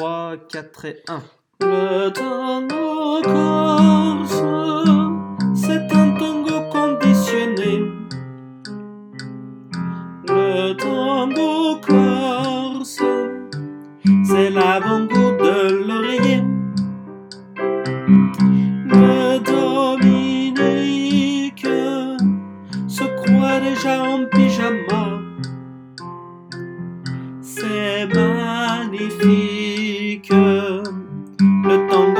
3, 4 et 1. Le tango corse, c'est un tango conditionné. Le tango corse, c'est l'avant-goût de l'oreiller. Le Dominique se croit déjà en pyjama. C'est magnifique. Le tango corse